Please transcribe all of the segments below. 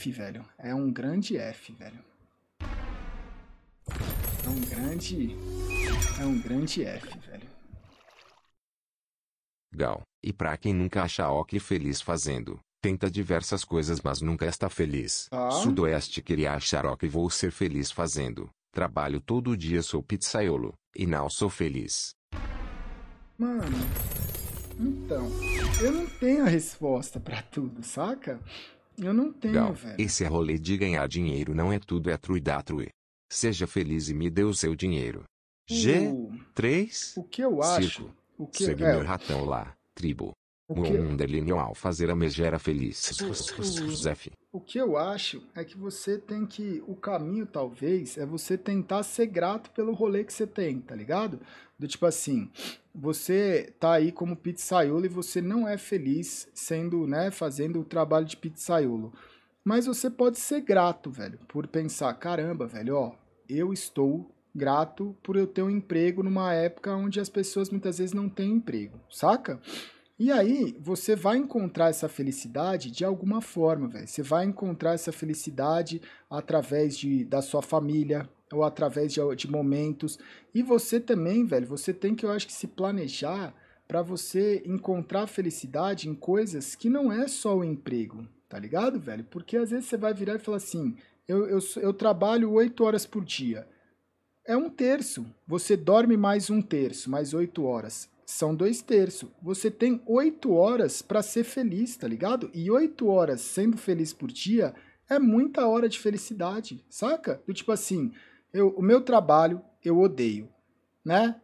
F, velho. É um grande F, velho. É um grande. É um grande F, velho. Gal, e pra quem nunca acha ok feliz fazendo, tenta diversas coisas mas nunca está feliz. Tá. Sudoeste queria achar ok vou ser feliz fazendo. Trabalho todo dia sou pizzaiolo, e não sou feliz. Mano, então, eu não tenho a resposta pra tudo, saca? Eu não tenho, Gal, velho. esse é rolê de ganhar dinheiro não é tudo é true da true. Seja feliz e me dê o seu dinheiro. G, O, 3, o que eu acho. Circo. O que, segue é, meu ratão lá, tribo. o que, underline ao fazer a megera feliz. O que eu acho é que você tem que. O caminho, talvez, é você tentar ser grato pelo rolê que você tem, tá ligado? Do tipo assim, você tá aí como pizzaiolo e você não é feliz sendo, né, fazendo o trabalho de pizzaiolo. Mas você pode ser grato, velho, por pensar, caramba, velho, ó, eu estou grato por eu ter um emprego numa época onde as pessoas muitas vezes não têm emprego, saca? E aí, você vai encontrar essa felicidade de alguma forma, velho. Você vai encontrar essa felicidade através de, da sua família ou através de, de momentos. E você também, velho, você tem que, eu acho que, se planejar para você encontrar felicidade em coisas que não é só o emprego, tá ligado, velho? Porque às vezes você vai virar e falar assim: eu, eu, eu trabalho oito horas por dia. É um terço. Você dorme mais um terço, mais oito horas são dois terços. Você tem oito horas para ser feliz, tá ligado? E oito horas sendo feliz por dia é muita hora de felicidade, saca? Do tipo assim, eu, o meu trabalho eu odeio, né?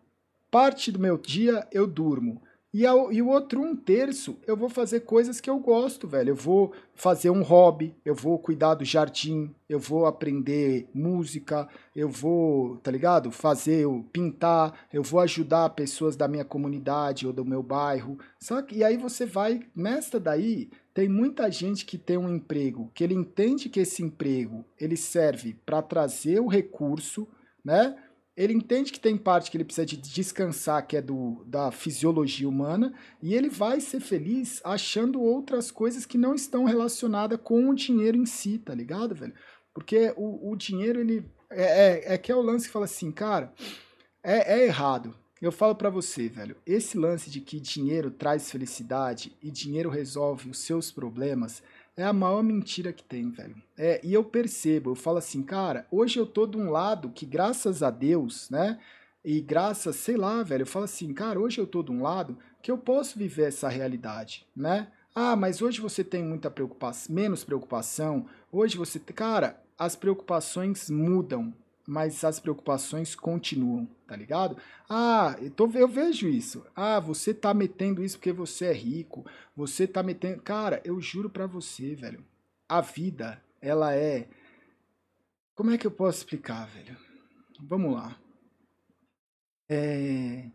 Parte do meu dia eu durmo. E, ao, e o outro um terço eu vou fazer coisas que eu gosto, velho. Eu vou fazer um hobby, eu vou cuidar do jardim, eu vou aprender música, eu vou, tá ligado? Fazer, pintar, eu vou ajudar pessoas da minha comunidade ou do meu bairro, saca? E aí você vai, nesta daí, tem muita gente que tem um emprego, que ele entende que esse emprego, ele serve para trazer o recurso, né? Ele entende que tem parte que ele precisa de descansar, que é do, da fisiologia humana, e ele vai ser feliz achando outras coisas que não estão relacionadas com o dinheiro em si, tá ligado, velho? Porque o, o dinheiro, ele. É, é, é que é o lance que fala assim, cara, é, é errado. Eu falo para você, velho, esse lance de que dinheiro traz felicidade e dinheiro resolve os seus problemas é a maior mentira que tem, velho. É, e eu percebo, eu falo assim, cara, hoje eu tô de um lado que, graças a Deus, né? E graças, sei lá, velho, eu falo assim, cara, hoje eu tô de um lado que eu posso viver essa realidade, né? Ah, mas hoje você tem muita preocupação, menos preocupação. Hoje você, cara, as preocupações mudam, mas as preocupações continuam, tá ligado? Ah, eu, tô, eu vejo isso. Ah, você tá metendo isso porque você é rico. Você tá metendo. Cara, eu juro pra você, velho. A vida, ela é. Como é que eu posso explicar, velho? Vamos lá. É.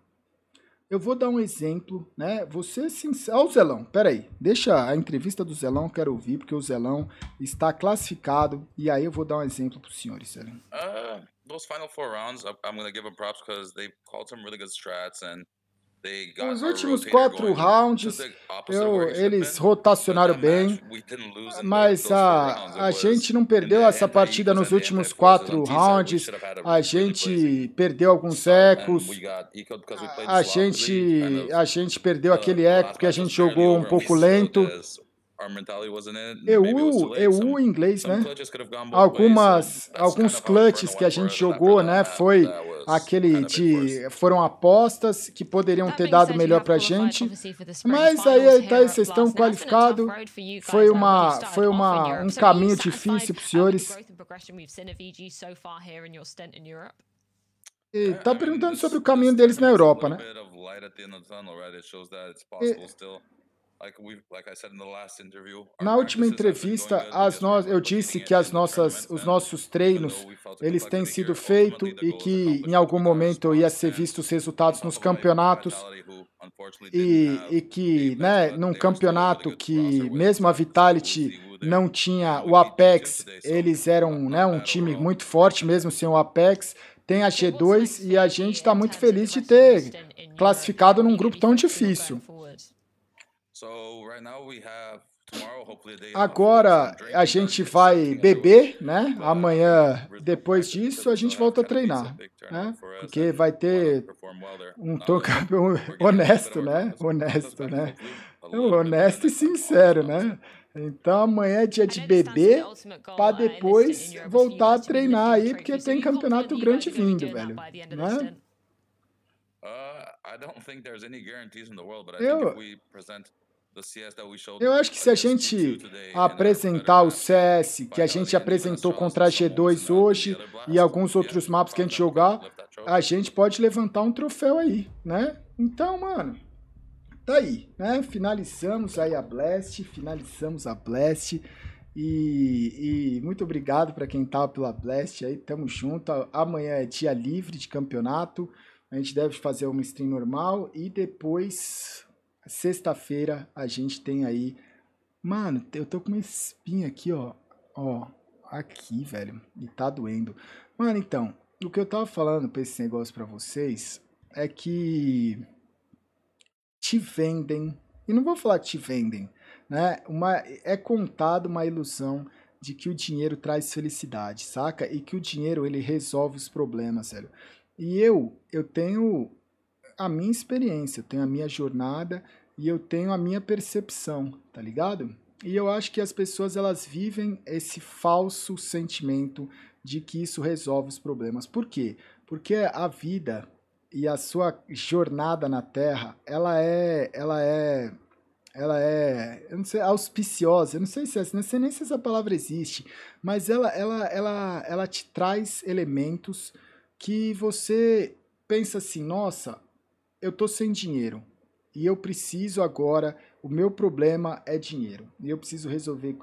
Eu vou dar um exemplo, né? Você sincero. Ó, o Zelão, peraí. Deixa a entrevista do Zelão, quero ouvir, porque o Zelão está classificado. E aí eu vou dar um exemplo para os senhores, Zelão. Uh, those final four rounds, I'm give props because they called some really good strats and Os últimos quatro rounds, eu, eles rotacionaram bem. Mas a, a gente não perdeu essa partida nos últimos quatro rounds. a gente perdeu alguns start, and ecos. A gente, a gente perdeu uh, aquele eco porque a gente jogou um pouco lento. EU, EU em inglês, né? Algumas, alguns clutches que a gente jogou, né? Foi aquele de. Foram apostas que poderiam That ter dado melhor pra qualified, gente. Mas aí, tá, vocês estão a tough qualificados. Foi uma, foi uma, um caminho difícil pros senhores. E tá perguntando sobre o caminho deles na a Europa, né? E, na última entrevista, as no, eu disse que as nossas, os nossos treinos, eles têm sido feitos e que em algum momento ia ser visto os resultados nos campeonatos e, e que, né, num campeonato que mesmo a Vitality não tinha o Apex, eles eram, né, um time muito forte mesmo sem o Apex. Tem a So what's G2 next e a gente está in muito feliz de ter classificado num grupo tão difícil. Agora a gente vai beber, né? Amanhã, depois disso, a gente volta a treinar, né? Porque vai ter um toque honesto, né? Honesto, né? Honesto e sincero, né? Então amanhã é dia de beber para depois voltar a treinar aí, porque tem campeonato grande vindo, velho. Né? Eu, eu acho que se a gente apresentar o CS, que a gente apresentou contra a G2 hoje e alguns outros mapas que a gente jogar, a gente pode levantar um troféu aí, né? Então, mano, tá aí, né? Finalizamos aí a Blast, finalizamos a Blast. E, e muito obrigado para quem tava pela Blast aí, tamo junto. Amanhã é dia livre de campeonato. A gente deve fazer uma stream normal e depois, sexta-feira, a gente tem aí. Mano, eu tô com uma espinha aqui, ó. Ó, aqui, velho. E tá doendo. Mano, então, o que eu tava falando pra esse negócio pra vocês é que te vendem, e não vou falar te vendem, né? Uma, é contado uma ilusão de que o dinheiro traz felicidade, saca? E que o dinheiro ele resolve os problemas, velho. E eu, eu tenho a minha experiência, eu tenho a minha jornada e eu tenho a minha percepção, tá ligado? E eu acho que as pessoas elas vivem esse falso sentimento de que isso resolve os problemas. Por quê? Porque a vida e a sua jornada na Terra, ela é, ela é, ela é, eu não sei, auspiciosa. Eu não sei se é, não sei nem se essa palavra existe, mas ela, ela, ela, ela te traz elementos que você pensa assim, nossa, eu tô sem dinheiro e eu preciso agora, o meu problema é dinheiro e eu preciso resolver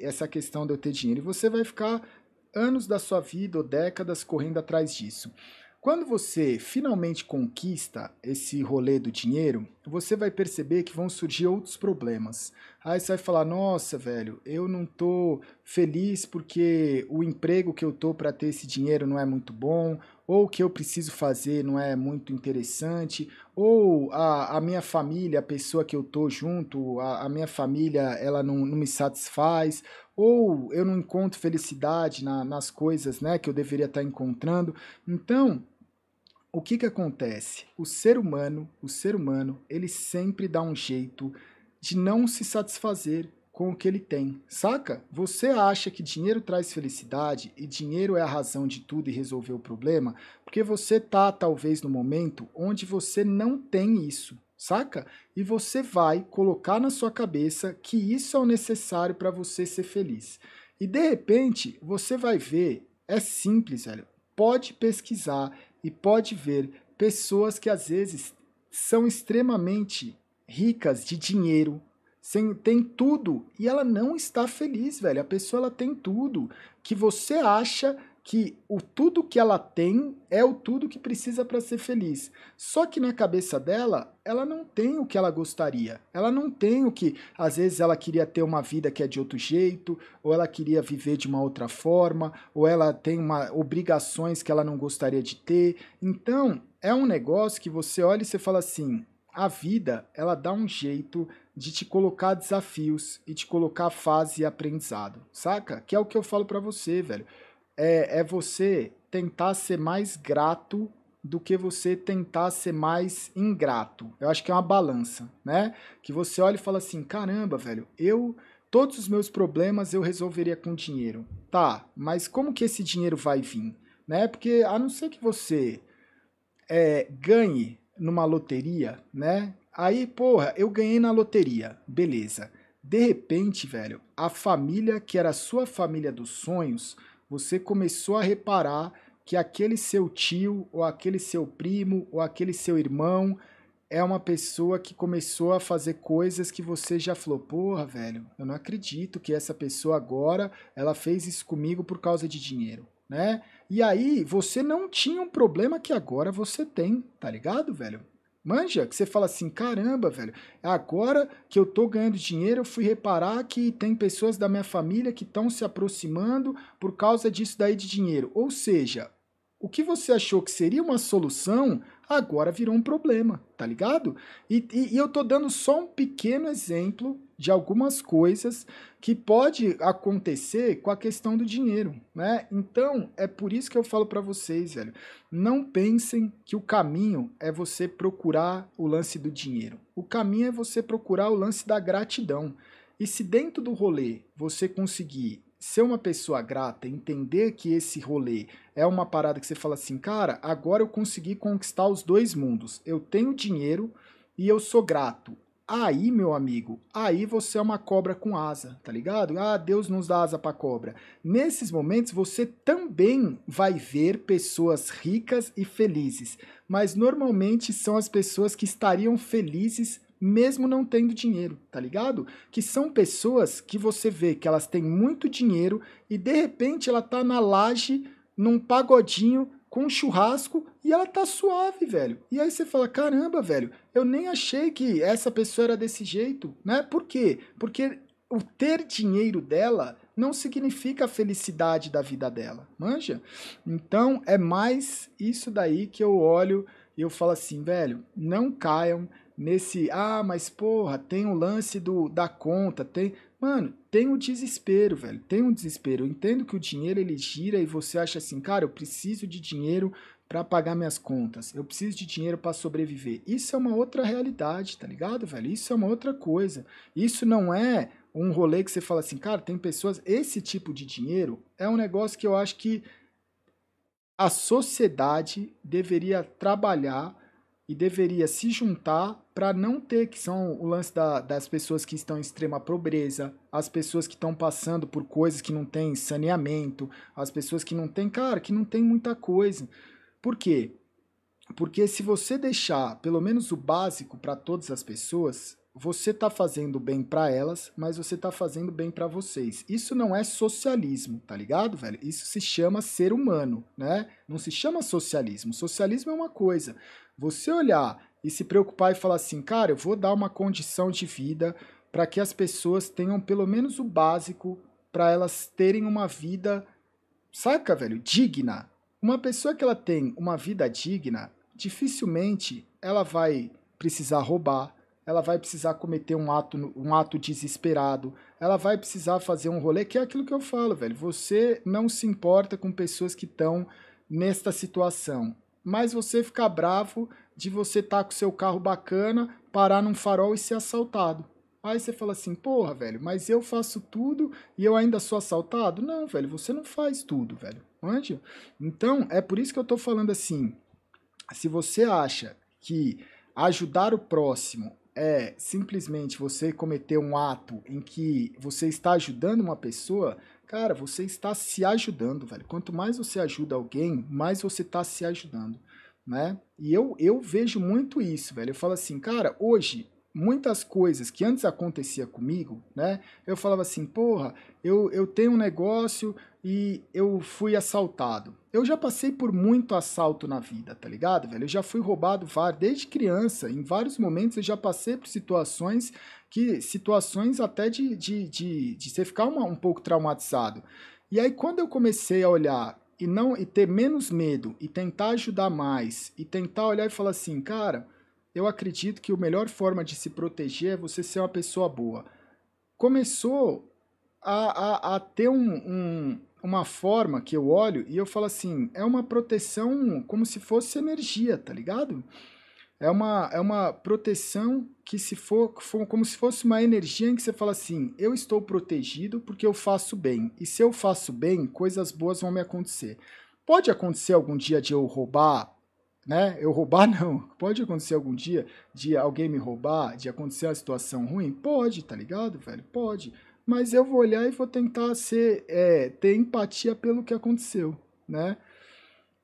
essa questão de eu ter dinheiro. E você vai ficar anos da sua vida ou décadas correndo atrás disso. Quando você finalmente conquista esse rolê do dinheiro, você vai perceber que vão surgir outros problemas. Aí você vai falar: "Nossa, velho, eu não tô feliz porque o emprego que eu tô para ter esse dinheiro não é muito bom, ou o que eu preciso fazer não é muito interessante, ou a, a minha família, a pessoa que eu tô junto, a, a minha família, ela não, não me satisfaz, ou eu não encontro felicidade na, nas coisas né, que eu deveria estar encontrando. Então, o que, que acontece? O ser humano, o ser humano, ele sempre dá um jeito de não se satisfazer com o que ele tem, saca? Você acha que dinheiro traz felicidade e dinheiro é a razão de tudo e resolver o problema? Porque você tá talvez no momento onde você não tem isso saca? E você vai colocar na sua cabeça que isso é o necessário para você ser feliz. E de repente, você vai ver, é simples, velho. Pode pesquisar e pode ver pessoas que às vezes são extremamente ricas de dinheiro, sem, tem tudo e ela não está feliz, velho. A pessoa ela tem tudo que você acha que o tudo que ela tem é o tudo que precisa para ser feliz. Só que na cabeça dela, ela não tem o que ela gostaria. Ela não tem o que, às vezes ela queria ter uma vida que é de outro jeito, ou ela queria viver de uma outra forma, ou ela tem uma obrigações que ela não gostaria de ter. Então, é um negócio que você olha e você fala assim: a vida, ela dá um jeito de te colocar desafios e te colocar fase e aprendizado, saca? Que é o que eu falo para você, velho é, é você tentar ser mais grato do que você tentar ser mais ingrato. Eu acho que é uma balança, né? Que você olha e fala assim: caramba, velho, eu. Todos os meus problemas eu resolveria com dinheiro. Tá, mas como que esse dinheiro vai vir? Né? Porque a não ser que você é, ganhe numa loteria, né? Aí, porra, eu ganhei na loteria, beleza. De repente, velho, a família que era a sua família dos sonhos você começou a reparar que aquele seu tio, ou aquele seu primo, ou aquele seu irmão é uma pessoa que começou a fazer coisas que você já falou, porra, velho, eu não acredito que essa pessoa agora ela fez isso comigo por causa de dinheiro, né? E aí você não tinha um problema que agora você tem, tá ligado, velho? Manja, que você fala assim, caramba, velho, agora que eu tô ganhando dinheiro, eu fui reparar que tem pessoas da minha família que estão se aproximando por causa disso daí de dinheiro. Ou seja, o que você achou que seria uma solução, agora virou um problema, tá ligado? E, e, e eu tô dando só um pequeno exemplo de algumas coisas que pode acontecer com a questão do dinheiro, né? Então, é por isso que eu falo para vocês, velho, não pensem que o caminho é você procurar o lance do dinheiro. O caminho é você procurar o lance da gratidão. E se dentro do rolê você conseguir ser uma pessoa grata, entender que esse rolê é uma parada que você fala assim, cara, agora eu consegui conquistar os dois mundos. Eu tenho dinheiro e eu sou grato. Aí, meu amigo, aí você é uma cobra com asa, tá ligado? Ah, Deus nos dá asa para cobra. Nesses momentos você também vai ver pessoas ricas e felizes, mas normalmente são as pessoas que estariam felizes mesmo não tendo dinheiro, tá ligado? Que são pessoas que você vê que elas têm muito dinheiro e de repente ela tá na laje, num pagodinho, com churrasco e ela tá suave, velho. E aí você fala: caramba, velho, eu nem achei que essa pessoa era desse jeito, né? Por quê? Porque o ter dinheiro dela não significa a felicidade da vida dela, manja? Então é mais isso daí que eu olho e eu falo assim, velho, não caiam nesse, ah, mas porra, tem o lance do, da conta, tem. Mano, tem o desespero, velho. Tem um desespero. Eu entendo que o dinheiro ele gira e você acha assim, cara, eu preciso de dinheiro para pagar minhas contas. Eu preciso de dinheiro para sobreviver. Isso é uma outra realidade, tá ligado, velho? Isso é uma outra coisa. Isso não é um rolê que você fala assim, cara, tem pessoas. Esse tipo de dinheiro é um negócio que eu acho que a sociedade deveria trabalhar e deveria se juntar para não ter, que são o lance da, das pessoas que estão em extrema pobreza, as pessoas que estão passando por coisas que não tem saneamento, as pessoas que não tem, cara, que não tem muita coisa. Por quê? Porque se você deixar pelo menos o básico para todas as pessoas, você está fazendo bem para elas, mas você está fazendo bem para vocês. Isso não é socialismo, tá ligado, velho? Isso se chama ser humano, né? Não se chama socialismo. Socialismo é uma coisa. Você olhar e se preocupar e falar assim, cara, eu vou dar uma condição de vida para que as pessoas tenham pelo menos o básico para elas terem uma vida, saca, velho, digna. Uma pessoa que ela tem uma vida digna, dificilmente ela vai precisar roubar, ela vai precisar cometer um ato, um ato desesperado, ela vai precisar fazer um rolê, que é aquilo que eu falo, velho. Você não se importa com pessoas que estão nesta situação mas você fica bravo de você estar tá com seu carro bacana, parar num farol e ser assaltado. Aí você fala assim, porra, velho, mas eu faço tudo e eu ainda sou assaltado? Não, velho, você não faz tudo, velho. Manja? Então, é por isso que eu tô falando assim, se você acha que ajudar o próximo é simplesmente você cometer um ato em que você está ajudando uma pessoa, Cara, você está se ajudando, velho. Quanto mais você ajuda alguém, mais você está se ajudando, né? E eu, eu vejo muito isso, velho. Eu falo assim, cara, hoje muitas coisas que antes acontecia comigo, né? Eu falava assim, porra, eu, eu tenho um negócio e eu fui assaltado. Eu já passei por muito assalto na vida, tá ligado, velho? Eu já fui roubado desde criança. Em vários momentos eu já passei por situações que situações até de, de, de, de você ficar uma, um pouco traumatizado. E aí, quando eu comecei a olhar e não e ter menos medo e tentar ajudar mais e tentar olhar e falar assim, cara, eu acredito que a melhor forma de se proteger é você ser uma pessoa boa. Começou a, a, a ter um, um, uma forma que eu olho e eu falo assim, é uma proteção como se fosse energia, tá ligado? É uma, é uma proteção que se for, for como se fosse uma energia em que você fala assim, eu estou protegido porque eu faço bem. E se eu faço bem, coisas boas vão me acontecer. Pode acontecer algum dia de eu roubar, né? Eu roubar não. Pode acontecer algum dia de alguém me roubar, de acontecer uma situação ruim? Pode, tá ligado, velho? Pode. Mas eu vou olhar e vou tentar ser, é, ter empatia pelo que aconteceu, né?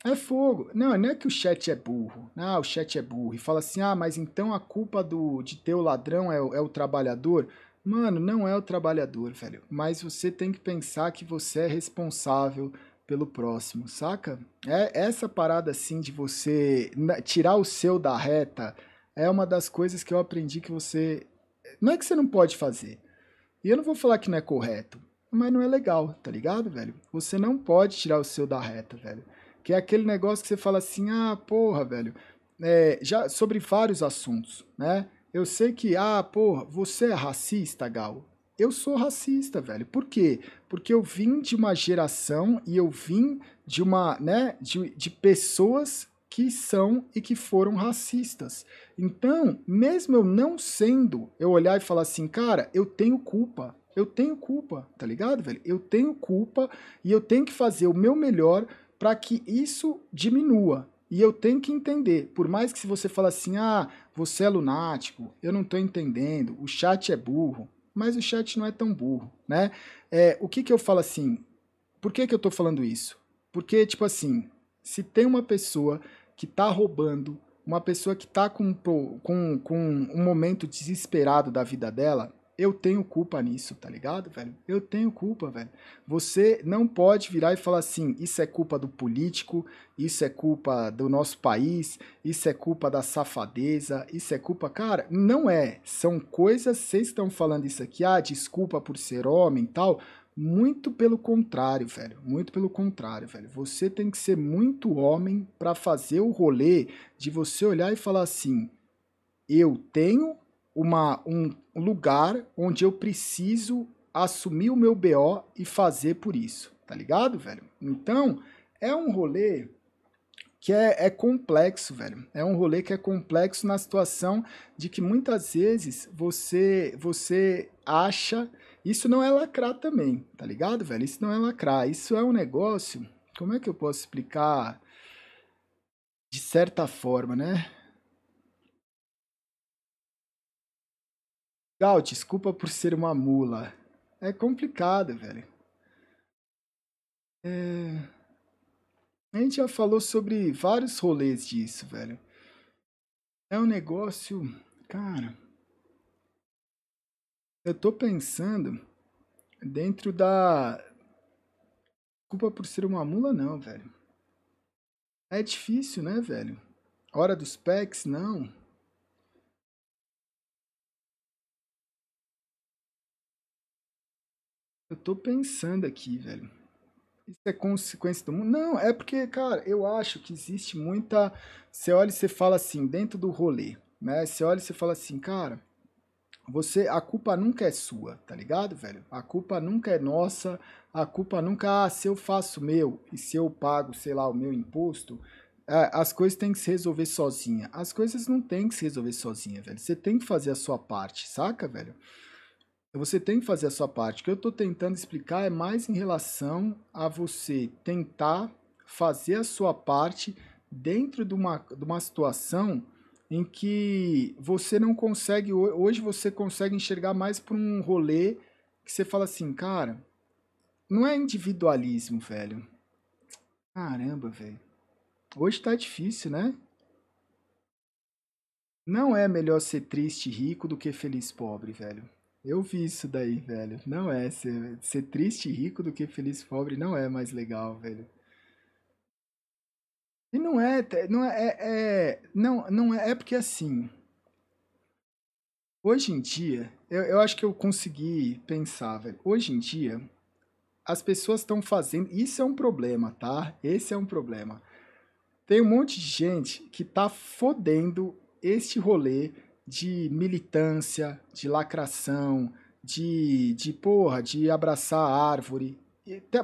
É fogo. Não, não é que o chat é burro. Não, o chat é burro. E fala assim, ah, mas então a culpa do, de ter o ladrão é, é o trabalhador. Mano, não é o trabalhador, velho. Mas você tem que pensar que você é responsável pelo próximo, saca? É essa parada assim de você tirar o seu da reta é uma das coisas que eu aprendi que você não é que você não pode fazer. E eu não vou falar que não é correto, mas não é legal, tá ligado, velho? Você não pode tirar o seu da reta, velho. Que é aquele negócio que você fala assim, ah, porra, velho, é, já sobre vários assuntos, né? Eu sei que, ah, porra, você é racista, Gal. Eu sou racista, velho. Por quê? Porque eu vim de uma geração e eu vim de uma, né, de, de pessoas que são e que foram racistas. Então, mesmo eu não sendo, eu olhar e falar assim, cara, eu tenho culpa. Eu tenho culpa, tá ligado, velho? Eu tenho culpa e eu tenho que fazer o meu melhor para que isso diminua. E eu tenho que entender, por mais que se você fala assim, ah, você é lunático, eu não estou entendendo, o chat é burro, mas o chat não é tão burro, né? É, o que que eu falo assim? Por que que eu estou falando isso? Porque, tipo assim, se tem uma pessoa que está roubando, uma pessoa que está com, com, com um momento desesperado da vida dela, eu tenho culpa nisso, tá ligado, velho? Eu tenho culpa, velho. Você não pode virar e falar assim: isso é culpa do político, isso é culpa do nosso país, isso é culpa da safadeza, isso é culpa. Cara, não é. São coisas. Vocês estão falando isso aqui, ah, desculpa por ser homem tal. Muito pelo contrário, velho. Muito pelo contrário, velho. Você tem que ser muito homem para fazer o rolê de você olhar e falar assim: eu tenho uma, um lugar onde eu preciso assumir o meu BO e fazer por isso, tá ligado, velho? Então, é um rolê que é, é, complexo, velho. É um rolê que é complexo na situação de que muitas vezes você você acha. Isso não é lacrar também, tá ligado, velho? Isso não é lacrar. Isso é um negócio. Como é que eu posso explicar? De certa forma, né? Gal, desculpa por ser uma mula. É complicado, velho. É... A gente já falou sobre vários rolês disso, velho. É um negócio. Cara. Eu tô pensando dentro da. Desculpa por ser uma mula, não, velho. É difícil, né, velho? Hora dos packs, não. Eu tô pensando aqui, velho. Isso é consequência do mundo? Não, é porque, cara, eu acho que existe muita. Você olha e você fala assim, dentro do rolê, né? Você olha e você fala assim, cara, você. A culpa nunca é sua, tá ligado, velho? A culpa nunca é nossa, a culpa nunca. Ah, se eu faço meu e se eu pago, sei lá, o meu imposto, é, as coisas têm que se resolver sozinha. As coisas não têm que se resolver sozinha, velho. Você tem que fazer a sua parte, saca, velho? Você tem que fazer a sua parte. O que eu estou tentando explicar é mais em relação a você tentar fazer a sua parte dentro de uma, de uma situação em que você não consegue. Hoje você consegue enxergar mais por um rolê que você fala assim, cara, não é individualismo, velho. Caramba, velho. Hoje tá difícil, né? Não é melhor ser triste e rico do que feliz pobre, velho. Eu vi isso daí, velho. Não é. Ser, ser triste e rico do que feliz e pobre não é mais legal, velho. E não é. Não é, é, é. não, não é. É porque assim. Hoje em dia, eu, eu acho que eu consegui pensar, velho. Hoje em dia, as pessoas estão fazendo. Isso é um problema, tá? Esse é um problema. Tem um monte de gente que tá fodendo este rolê de militância, de lacração, de, de porra, de abraçar a árvore.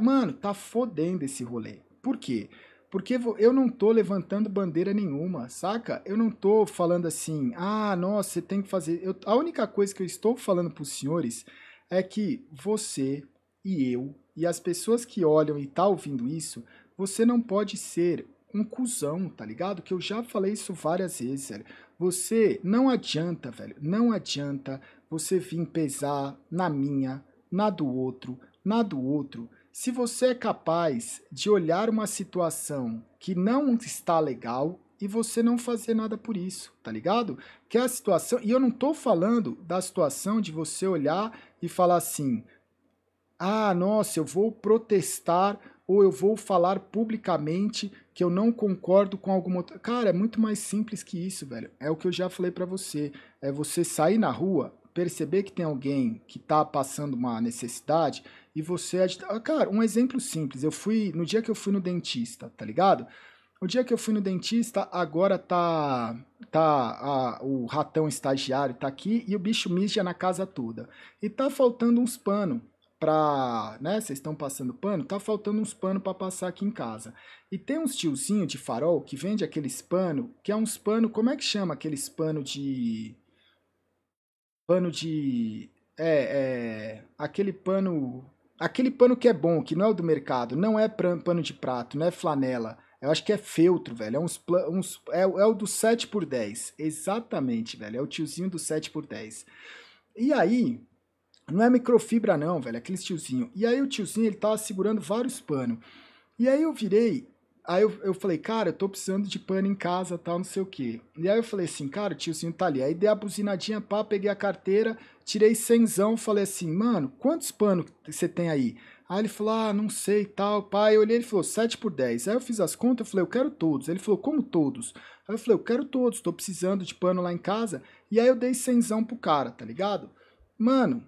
Mano, tá fodendo esse rolê. Por quê? Porque eu não tô levantando bandeira nenhuma, saca? Eu não tô falando assim, ah, nossa, você tem que fazer. Eu, a única coisa que eu estou falando pros senhores é que você e eu e as pessoas que olham e tá ouvindo isso, você não pode ser um cuzão, tá ligado? Que eu já falei isso várias vezes, sério. Você não adianta, velho, não adianta você vir pesar na minha, na do outro, na do outro. Se você é capaz de olhar uma situação que não está legal e você não fazer nada por isso, tá ligado? Que é a situação, e eu não tô falando da situação de você olhar e falar assim: "Ah, nossa, eu vou protestar ou eu vou falar publicamente que eu não concordo com alguma outra. Cara, é muito mais simples que isso, velho. É o que eu já falei para você. É você sair na rua, perceber que tem alguém que tá passando uma necessidade e você. Ah, cara, um exemplo simples. Eu fui. No dia que eu fui no dentista, tá ligado? O dia que eu fui no dentista, agora tá tá a, o ratão estagiário tá aqui e o bicho mija na casa toda. E tá faltando uns pano pra, né, vocês estão passando pano, tá faltando uns pano para passar aqui em casa. E tem uns tiozinho de farol que vende aqueles pano, que é uns pano, como é que chama aqueles pano de pano de é, é aquele pano aquele pano que é bom, que não é o do mercado, não é pano de prato, não é flanela eu acho que é feltro, velho. É, uns, uns, é, é o do 7 por 10 Exatamente, velho. É o tiozinho do 7 por 10 E aí, não é microfibra não, velho. É aquele tiozinho. E aí o tiozinho, ele tava segurando vários panos. E aí eu virei, aí eu, eu falei, cara, eu tô precisando de pano em casa, tal, não sei o quê. E aí eu falei assim, cara, o tiozinho tá ali. Aí dei a buzinadinha, pá, peguei a carteira, tirei cenzão, falei assim, mano, quantos panos você tem aí? Aí ele falou, ah, não sei, tal, pai. Eu olhei, ele falou, 7 por 10. Aí eu fiz as contas, eu falei, eu quero todos. Ele falou, como todos? Aí eu falei, eu quero todos, tô precisando de pano lá em casa. E aí eu dei cenzão pro cara, tá ligado? Mano,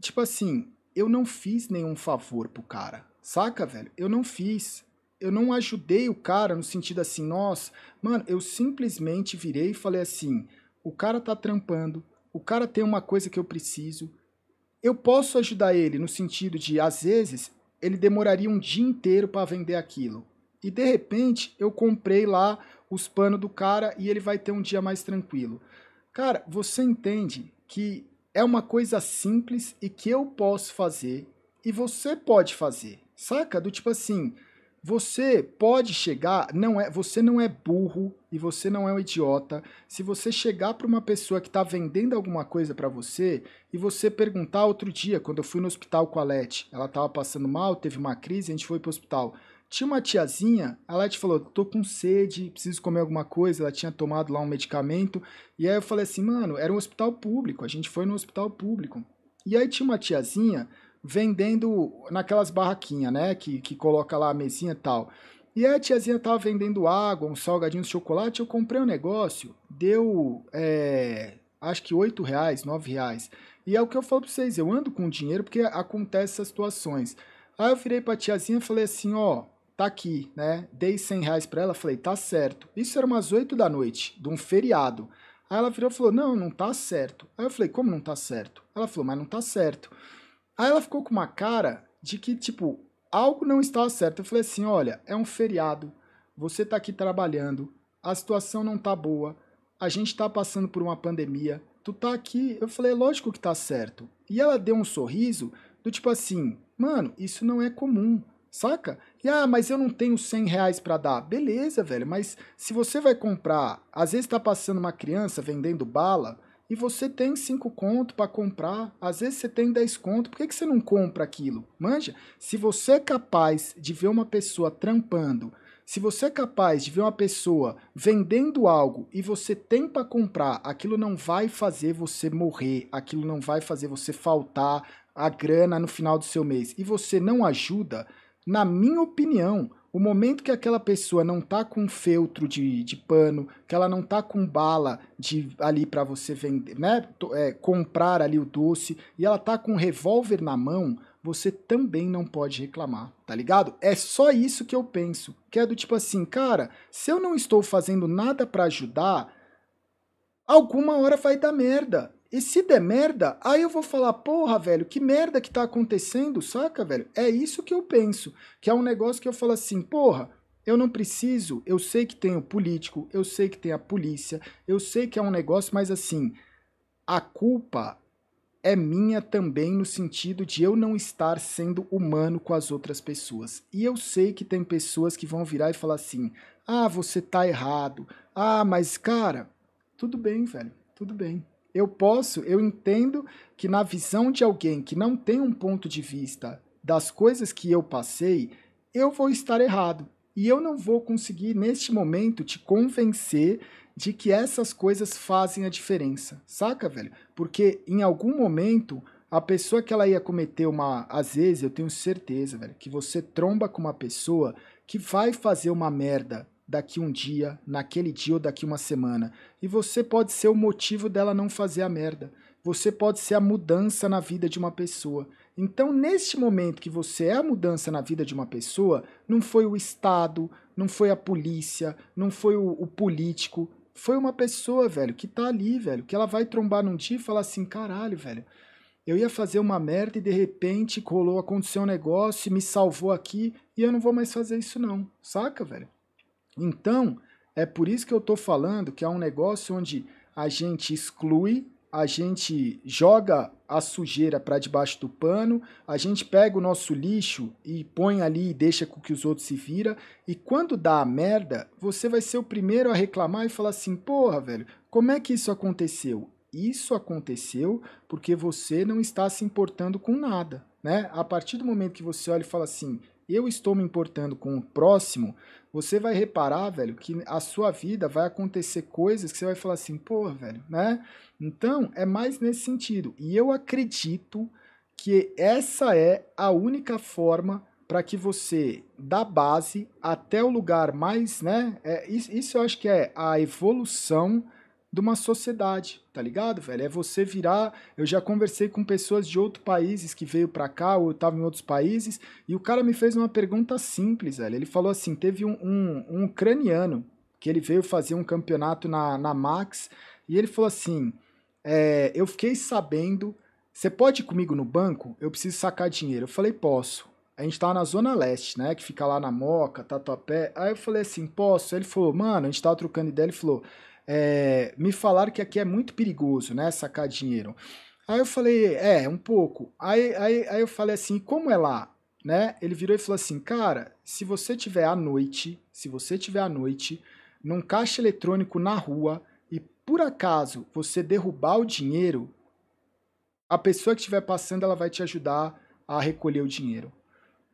tipo assim, eu não fiz nenhum favor pro cara, saca, velho? Eu não fiz. Eu não ajudei o cara no sentido assim, nossa, mano, eu simplesmente virei e falei assim, o cara tá trampando, o cara tem uma coisa que eu preciso, eu posso ajudar ele no sentido de, às vezes, ele demoraria um dia inteiro para vender aquilo. E de repente eu comprei lá os panos do cara e ele vai ter um dia mais tranquilo. Cara, você entende que é uma coisa simples e que eu posso fazer e você pode fazer. Saca? Do tipo assim, você pode chegar, não é, você não é burro e você não é um idiota. Se você chegar para uma pessoa que está vendendo alguma coisa para você e você perguntar outro dia, quando eu fui no hospital com a Leti, ela estava passando mal, teve uma crise, a gente foi para o hospital. Tinha uma tiazinha, a Leti falou: "Tô com sede, preciso comer alguma coisa". Ela tinha tomado lá um medicamento. E aí eu falei assim: "Mano, era um hospital público, a gente foi no hospital público". E aí tinha uma tiazinha vendendo naquelas barraquinhas, né? Que, que coloca lá a mesinha e tal. E a tiazinha tava vendendo água, um salgadinho de chocolate. Eu comprei um negócio, deu é, acho que 8 reais, 9 reais. E é o que eu falo pra vocês, eu ando com dinheiro porque acontece essas situações. Aí eu virei pra tiazinha e falei assim, ó, tá aqui, né? Dei 100 reais pra ela, falei, tá certo. Isso era umas 8 da noite, de um feriado. Aí ela virou e falou, não, não tá certo. Aí eu falei, como não tá certo? Ela falou, mas não tá certo. Aí ela ficou com uma cara de que, tipo, algo não estava certo. Eu falei assim: olha, é um feriado, você está aqui trabalhando, a situação não tá boa, a gente está passando por uma pandemia, tu tá aqui. Eu falei: lógico que tá certo. E ela deu um sorriso do tipo assim: mano, isso não é comum. Saca? E ah, mas eu não tenho 100 reais para dar. Beleza, velho, mas se você vai comprar, às vezes tá passando uma criança vendendo bala, e você tem 5 conto para comprar, às vezes você tem 10 conto, por que, que você não compra aquilo? Manja, se você é capaz de ver uma pessoa trampando, se você é capaz de ver uma pessoa vendendo algo e você tem para comprar, aquilo não vai fazer você morrer, aquilo não vai fazer você faltar a grana no final do seu mês e você não ajuda, na minha opinião, o momento que aquela pessoa não tá com feltro de, de pano, que ela não tá com bala de ali para você vender, né, é, comprar ali o doce, e ela tá com um revólver na mão, você também não pode reclamar, tá ligado? É só isso que eu penso, que é do tipo assim, cara, se eu não estou fazendo nada para ajudar, alguma hora vai dar merda. E se der merda, aí eu vou falar, porra, velho, que merda que tá acontecendo, saca, velho? É isso que eu penso. Que é um negócio que eu falo assim, porra, eu não preciso, eu sei que tem o político, eu sei que tem a polícia, eu sei que é um negócio, mas assim, a culpa é minha também no sentido de eu não estar sendo humano com as outras pessoas. E eu sei que tem pessoas que vão virar e falar assim: ah, você tá errado. Ah, mas cara, tudo bem, velho, tudo bem. Eu posso, eu entendo que na visão de alguém que não tem um ponto de vista das coisas que eu passei, eu vou estar errado. E eu não vou conseguir, neste momento, te convencer de que essas coisas fazem a diferença. Saca, velho? Porque em algum momento, a pessoa que ela ia cometer uma. Às vezes, eu tenho certeza, velho, que você tromba com uma pessoa que vai fazer uma merda daqui um dia, naquele dia ou daqui uma semana. E você pode ser o motivo dela não fazer a merda. Você pode ser a mudança na vida de uma pessoa. Então, neste momento que você é a mudança na vida de uma pessoa, não foi o Estado, não foi a polícia, não foi o, o político, foi uma pessoa, velho, que tá ali, velho, que ela vai trombar num dia e falar assim, caralho, velho, eu ia fazer uma merda e de repente rolou, aconteceu um negócio, me salvou aqui e eu não vou mais fazer isso não, saca, velho? Então, é por isso que eu tô falando que é um negócio onde a gente exclui a gente joga a sujeira para debaixo do pano, a gente pega o nosso lixo e põe ali e deixa com que os outros se vira, e quando dá a merda, você vai ser o primeiro a reclamar e falar assim: "Porra, velho, como é que isso aconteceu?" Isso aconteceu porque você não está se importando com nada, né? A partir do momento que você olha e fala assim: "Eu estou me importando com o próximo", você vai reparar, velho, que a sua vida vai acontecer coisas que você vai falar assim: "Porra, velho", né? Então, é mais nesse sentido. E eu acredito que essa é a única forma para que você, da base até o lugar mais, né? É, isso, isso eu acho que é a evolução de uma sociedade, tá ligado, velho? É você virar. Eu já conversei com pessoas de outros países que veio para cá ou estavam em outros países e o cara me fez uma pergunta simples, velho. Ele falou assim: teve um, um, um ucraniano que ele veio fazer um campeonato na, na Max e ele falou assim: é, eu fiquei sabendo. Você pode ir comigo no banco? Eu preciso sacar dinheiro. Eu falei, posso. A gente tava na Zona Leste, né? Que fica lá na Moca, Tatuapé. Aí eu falei assim, posso? Ele falou, mano, a gente tava trocando ideia. Ele falou, é, me falaram que aqui é muito perigoso, né? Sacar dinheiro. Aí eu falei, é, um pouco. Aí, aí, aí eu falei assim, como é lá? Né? Ele virou e falou assim, cara, se você tiver à noite, se você tiver à noite, num caixa eletrônico na rua, por acaso você derrubar o dinheiro, a pessoa que estiver passando ela vai te ajudar a recolher o dinheiro.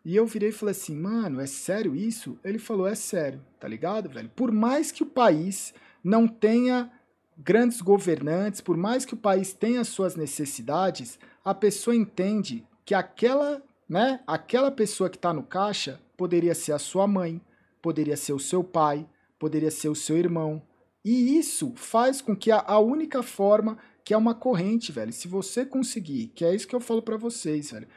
E eu virei e falei assim, mano, é sério isso? Ele falou, é sério, tá ligado, velho? Por mais que o país não tenha grandes governantes, por mais que o país tenha suas necessidades, a pessoa entende que aquela, né, aquela pessoa que está no caixa poderia ser a sua mãe, poderia ser o seu pai, poderia ser o seu irmão, e isso faz com que a, a única forma, que é uma corrente, velho, se você conseguir, que é isso que eu falo para vocês, velho,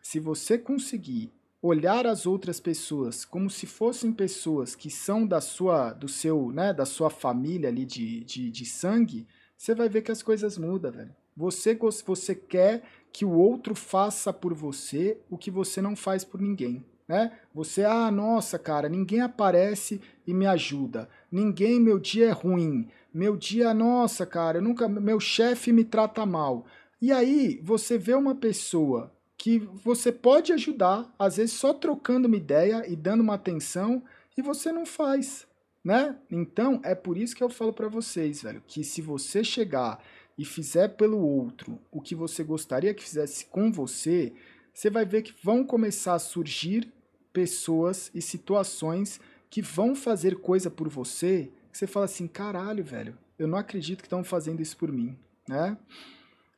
se você conseguir olhar as outras pessoas como se fossem pessoas que são da sua, do seu, né, da sua família ali de, de, de sangue, você vai ver que as coisas mudam, velho. Você, você quer que o outro faça por você o que você não faz por ninguém né? Você, ah, nossa, cara, ninguém aparece e me ajuda. Ninguém, meu dia é ruim. Meu dia, nossa, cara, nunca, meu chefe me trata mal. E aí você vê uma pessoa que você pode ajudar, às vezes só trocando uma ideia e dando uma atenção, e você não faz, né? Então, é por isso que eu falo para vocês, velho, que se você chegar e fizer pelo outro o que você gostaria que fizesse com você, você vai ver que vão começar a surgir pessoas e situações que vão fazer coisa por você que você fala assim, caralho, velho, eu não acredito que estão fazendo isso por mim, né?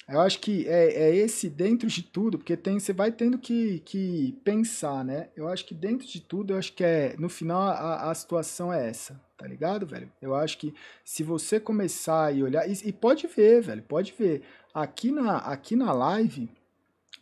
Eu acho que é, é esse dentro de tudo, porque tem, você vai tendo que, que pensar, né? Eu acho que dentro de tudo, eu acho que é, no final a, a situação é essa, tá ligado, velho? Eu acho que se você começar e olhar, e, e pode ver, velho, pode ver. Aqui na, aqui na live,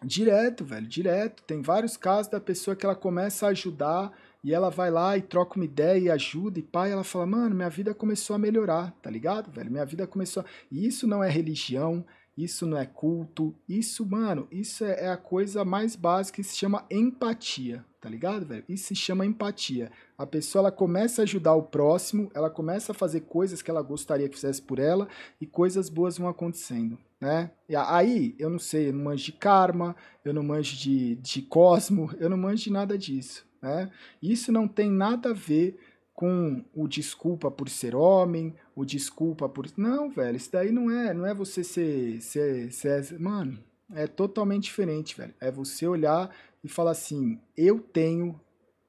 Direto, velho, direto. Tem vários casos da pessoa que ela começa a ajudar e ela vai lá e troca uma ideia e ajuda e pai, ela fala: "Mano, minha vida começou a melhorar", tá ligado, velho? Minha vida começou. A... E isso não é religião, isso não é culto, isso, mano, isso é, é a coisa mais básica que se chama empatia, tá ligado, velho? Isso se chama empatia. A pessoa ela começa a ajudar o próximo, ela começa a fazer coisas que ela gostaria que fizesse por ela e coisas boas vão acontecendo, né? E aí, eu não sei, eu não manjo de karma, eu não manjo de, de cosmo, eu não manjo de nada disso, né? Isso não tem nada a ver com o desculpa por ser homem, o desculpa por. Não, velho, isso daí não é, não é você ser, ser, ser. Mano, é totalmente diferente, velho. É você olhar e falar assim: eu tenho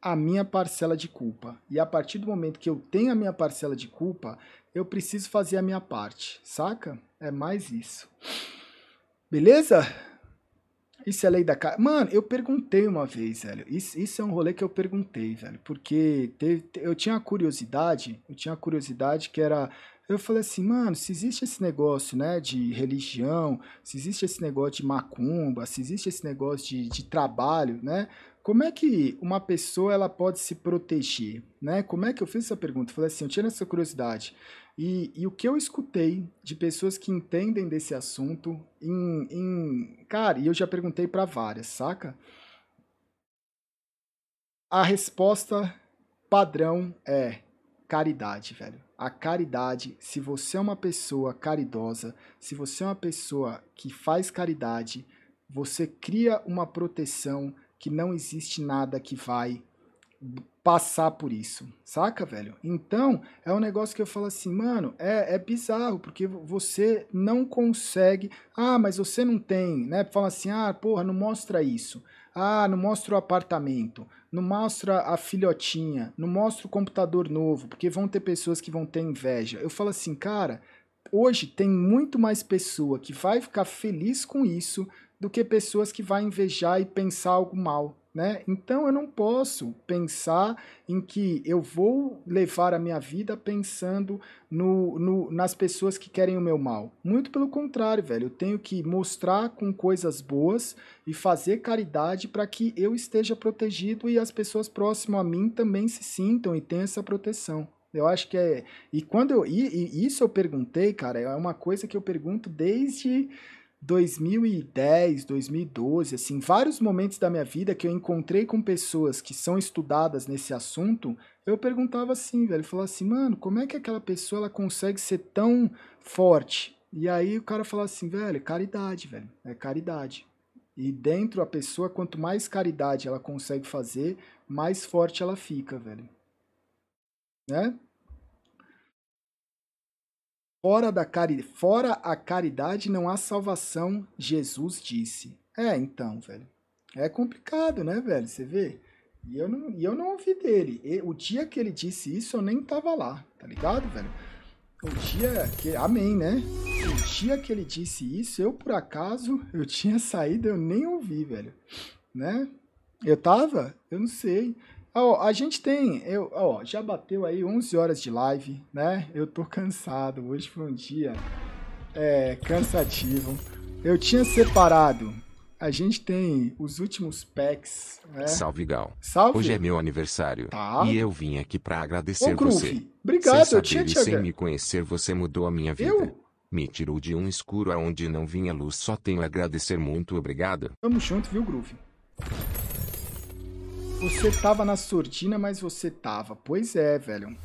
a minha parcela de culpa. E a partir do momento que eu tenho a minha parcela de culpa, eu preciso fazer a minha parte, saca? É mais isso. Beleza? Isso é lei da cara. Mano, eu perguntei uma vez, velho. Isso, isso é um rolê que eu perguntei, velho. Porque teve, eu tinha curiosidade, eu tinha curiosidade que era. Eu falei assim, mano, se existe esse negócio, né, de religião, se existe esse negócio de macumba, se existe esse negócio de, de trabalho, né? Como é que uma pessoa ela pode se proteger, né? Como é que eu fiz essa pergunta? Eu falei assim, eu tinha essa curiosidade. E, e, o que eu escutei de pessoas que entendem desse assunto, em, em cara, e eu já perguntei para várias, saca? A resposta padrão é caridade, velho. A caridade, se você é uma pessoa caridosa, se você é uma pessoa que faz caridade, você cria uma proteção que não existe nada que vai passar por isso, saca, velho? Então, é um negócio que eu falo assim, mano, é, é bizarro, porque você não consegue. Ah, mas você não tem, né? Fala assim, ah, porra, não mostra isso. Ah, não mostra o apartamento, não mostra a filhotinha, não mostra o computador novo, porque vão ter pessoas que vão ter inveja. Eu falo assim, cara, hoje tem muito mais pessoa que vai ficar feliz com isso do que pessoas que vai invejar e pensar algo mal, né? Então eu não posso pensar em que eu vou levar a minha vida pensando no, no, nas pessoas que querem o meu mal. Muito pelo contrário, velho. Eu tenho que mostrar com coisas boas e fazer caridade para que eu esteja protegido e as pessoas próximas a mim também se sintam e tenham essa proteção. Eu acho que é. E quando eu. E, e isso eu perguntei, cara, é uma coisa que eu pergunto desde 2010, 2012, assim, vários momentos da minha vida que eu encontrei com pessoas que são estudadas nesse assunto, eu perguntava assim, velho, falava assim, mano, como é que aquela pessoa ela consegue ser tão forte? E aí o cara falava assim, velho, caridade, velho, é caridade. E dentro a pessoa, quanto mais caridade ela consegue fazer, mais forte ela fica, velho. Né? Fora, da cari... Fora a caridade não há salvação, Jesus disse. É, então, velho. É complicado, né, velho? Você vê? E eu não, e eu não ouvi dele. E, o dia que ele disse isso, eu nem tava lá, tá ligado, velho? O dia que. Amém, né? O dia que ele disse isso, eu por acaso, eu tinha saído, eu nem ouvi, velho. Né? Eu tava? Eu não sei. Ó, a gente tem, eu, ó, já bateu aí 11 horas de live, né? Eu tô cansado, hoje foi um dia é, cansativo. Eu tinha separado, a gente tem os últimos packs, né? Salve, Gal. Salve. Hoje é meu aniversário. Tá. E eu vim aqui pra agradecer Ô, Groove, você. obrigado, sem eu tinha te e sem me conhecer, você mudou a minha vida. Eu? Me tirou de um escuro aonde não vinha luz. Só tenho a agradecer muito obrigado. Tamo junto, viu, Groove? Você tava na surdina, mas você tava. Pois é, velho.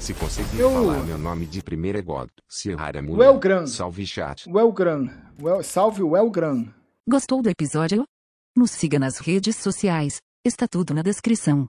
Se conseguir Eu- falar meu nome de primeira é God. Sierra Mula. Welgran. Salve chat. Welgran. Well, salve o Welgran. Gostou do episódio? Nos siga nas redes sociais, está tudo na descrição.